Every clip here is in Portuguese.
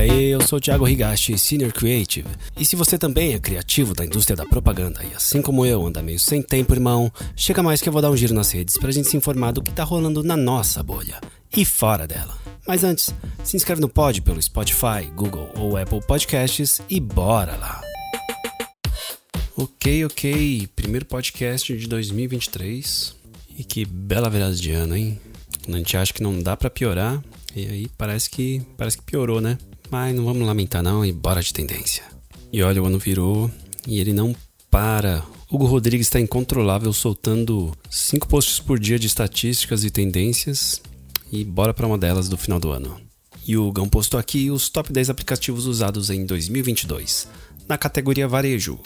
aí, eu sou Thiago Higashi, Senior Creative. E se você também é criativo da indústria da propaganda e assim como eu anda meio sem tempo, irmão, chega mais que eu vou dar um giro nas redes pra gente se informar do que tá rolando na nossa bolha e fora dela. Mas antes, se inscreve no pod pelo Spotify, Google ou Apple Podcasts e bora lá! Ok, ok, primeiro podcast de 2023 e que bela virada de ano, hein? A gente acha que não dá para piorar e aí parece que parece que piorou, né? Mas não vamos lamentar não e bora de tendência. E olha, o ano virou e ele não para. Hugo Rodrigues está incontrolável, soltando cinco posts por dia de estatísticas e tendências. E bora para uma delas do final do ano. E o Gão postou aqui os top 10 aplicativos usados em 2022, na categoria Varejo.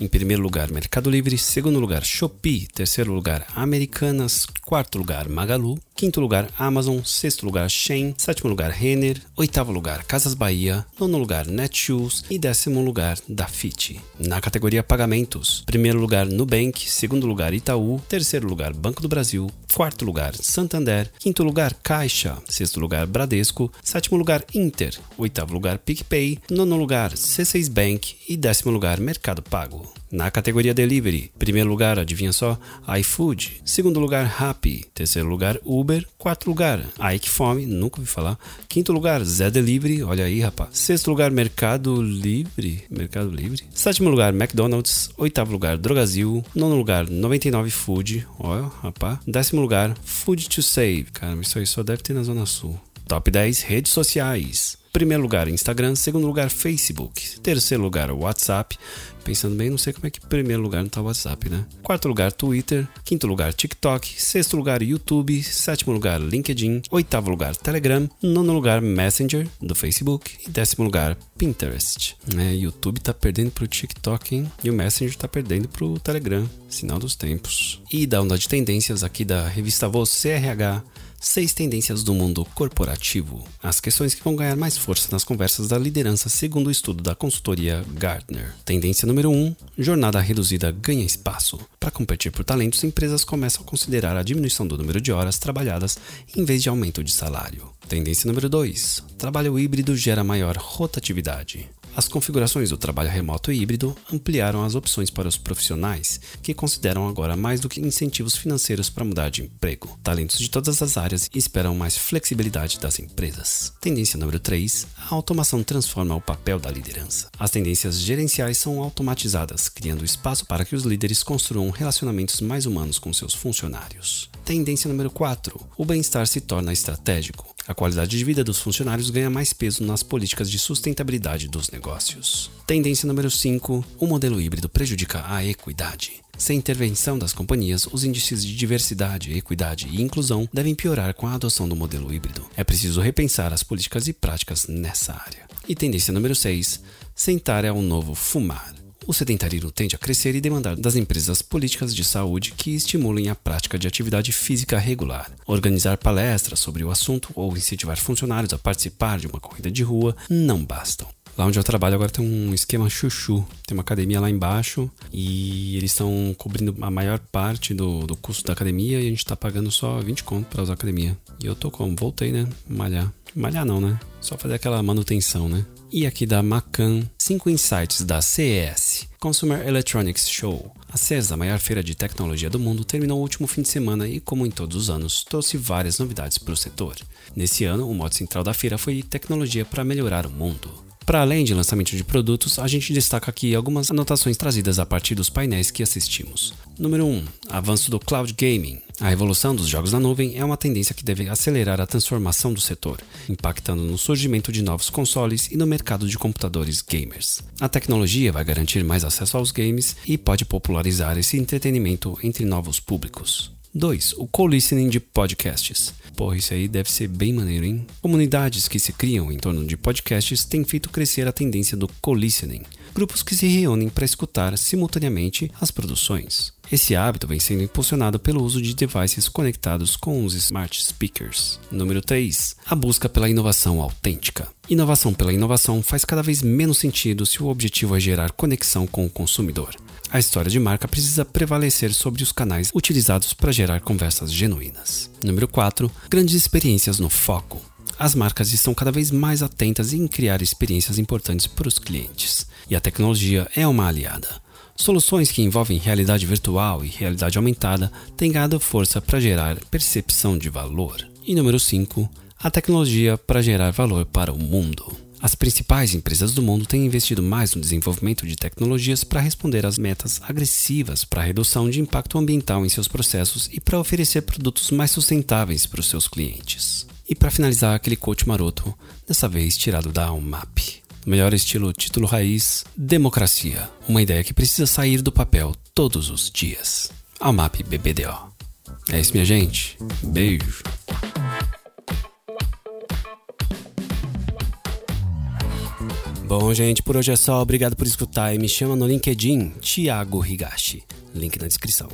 Em primeiro lugar, Mercado Livre. Segundo lugar, Shopee. Terceiro lugar, Americanas. Quarto lugar, Magalu. Quinto lugar, Amazon. Sexto lugar, Shein. Sétimo lugar, Renner. Oitavo lugar, Casas Bahia. Nono lugar, Netshoes. E décimo lugar, Dafit. Na categoria Pagamentos, primeiro lugar, Nubank. Segundo lugar, Itaú. Terceiro lugar, Banco do Brasil. Quarto lugar, Santander. Quinto lugar, Caixa. Sexto lugar, Bradesco. Sétimo lugar, Inter. Oitavo lugar, PicPay. Nono lugar, C6 Bank. E décimo lugar, Mercado Pago. Na categoria Delivery, primeiro lugar, adivinha só, iFood. Segundo lugar, Rappi. Terceiro lugar, Uber. Quarto lugar, Ike Fome, nunca ouvi falar. Quinto lugar, Zé Delivery, olha aí, rapaz. Sexto lugar, Mercado Livre. Mercado Livre. Sétimo lugar, McDonald's. Oitavo lugar, Drogazil. Nono lugar, 99 Food. Olha, rapaz. Décimo lugar, Food to Save. Cara, isso aí só deve ter na Zona Sul. Top 10 redes sociais. Primeiro lugar, Instagram. Segundo lugar, Facebook. Terceiro lugar, WhatsApp. Pensando bem, não sei como é que primeiro lugar não tá o WhatsApp, né? Quarto lugar, Twitter. Quinto lugar, TikTok. Sexto lugar, YouTube. Sétimo lugar, LinkedIn. Oitavo lugar, Telegram. Nono lugar, Messenger, do Facebook. E décimo lugar, Pinterest. É, YouTube tá perdendo pro TikTok, hein? E o Messenger tá perdendo pro Telegram. Sinal dos tempos. E da onda de tendências aqui da revista Você RH Seis tendências do mundo corporativo. As questões que vão ganhar mais força nas conversas da liderança, segundo o estudo da consultoria Gartner. Tendência número 1: um, jornada reduzida ganha espaço. Para competir por talentos, empresas começam a considerar a diminuição do número de horas trabalhadas em vez de aumento de salário. Tendência número 2: trabalho híbrido gera maior rotatividade. As configurações do trabalho remoto e híbrido ampliaram as opções para os profissionais, que consideram agora mais do que incentivos financeiros para mudar de emprego. Talentos de todas as áreas esperam mais flexibilidade das empresas. Tendência número 3: a automação transforma o papel da liderança. As tendências gerenciais são automatizadas, criando espaço para que os líderes construam relacionamentos mais humanos com seus funcionários. Tendência número 4: o bem-estar se torna estratégico. A qualidade de vida dos funcionários ganha mais peso nas políticas de sustentabilidade dos negócios. Tendência número 5: o modelo híbrido prejudica a equidade. Sem intervenção das companhias, os índices de diversidade, equidade e inclusão devem piorar com a adoção do modelo híbrido. É preciso repensar as políticas e práticas nessa área. E tendência número 6: sentar é o novo fumar. O sedentarismo tende a crescer e demandar das empresas políticas de saúde que estimulem a prática de atividade física regular. Organizar palestras sobre o assunto ou incentivar funcionários a participar de uma corrida de rua não bastam. Lá onde eu trabalho agora tem um esquema chuchu. Tem uma academia lá embaixo e eles estão cobrindo a maior parte do, do custo da academia e a gente tá pagando só 20 conto para usar a academia. E eu tô como? Voltei, né? Malhar. Malhar não, né? Só fazer aquela manutenção, né? E aqui da Macan, 5 insights da CES, Consumer Electronics Show. A CES, a maior feira de tecnologia do mundo, terminou o último fim de semana e, como em todos os anos, trouxe várias novidades para o setor. Nesse ano, o modo central da feira foi tecnologia para melhorar o mundo. Para além de lançamento de produtos, a gente destaca aqui algumas anotações trazidas a partir dos painéis que assistimos. Número 1. Avanço do Cloud Gaming. A evolução dos jogos na nuvem é uma tendência que deve acelerar a transformação do setor, impactando no surgimento de novos consoles e no mercado de computadores gamers. A tecnologia vai garantir mais acesso aos games e pode popularizar esse entretenimento entre novos públicos. 2. O co-listening de podcasts. Porra, isso aí deve ser bem maneiro, hein? Comunidades que se criam em torno de podcasts têm feito crescer a tendência do co-listening. Grupos que se reúnem para escutar simultaneamente as produções. Esse hábito vem sendo impulsionado pelo uso de devices conectados com os smart speakers. Número 3. A busca pela inovação autêntica. Inovação pela inovação faz cada vez menos sentido se o objetivo é gerar conexão com o consumidor. A história de marca precisa prevalecer sobre os canais utilizados para gerar conversas genuínas. Número 4. Grandes experiências no foco. As marcas estão cada vez mais atentas em criar experiências importantes para os clientes, e a tecnologia é uma aliada. Soluções que envolvem realidade virtual e realidade aumentada têm ganhado força para gerar percepção de valor. E número 5, a tecnologia para gerar valor para o mundo. As principais empresas do mundo têm investido mais no desenvolvimento de tecnologias para responder às metas agressivas para a redução de impacto ambiental em seus processos e para oferecer produtos mais sustentáveis para os seus clientes. E para finalizar aquele coach maroto, dessa vez tirado da UMAP. Melhor estilo título raiz, democracia, uma ideia que precisa sair do papel todos os dias. UMAP BBDO. É isso, minha gente. Beijo. Bom, gente, por hoje é só. Obrigado por escutar e me chama no LinkedIn, Thiago Higashi. Link na descrição.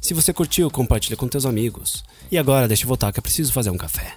Se você curtiu, compartilha com teus amigos. E agora, deixa eu voltar que eu preciso fazer um café.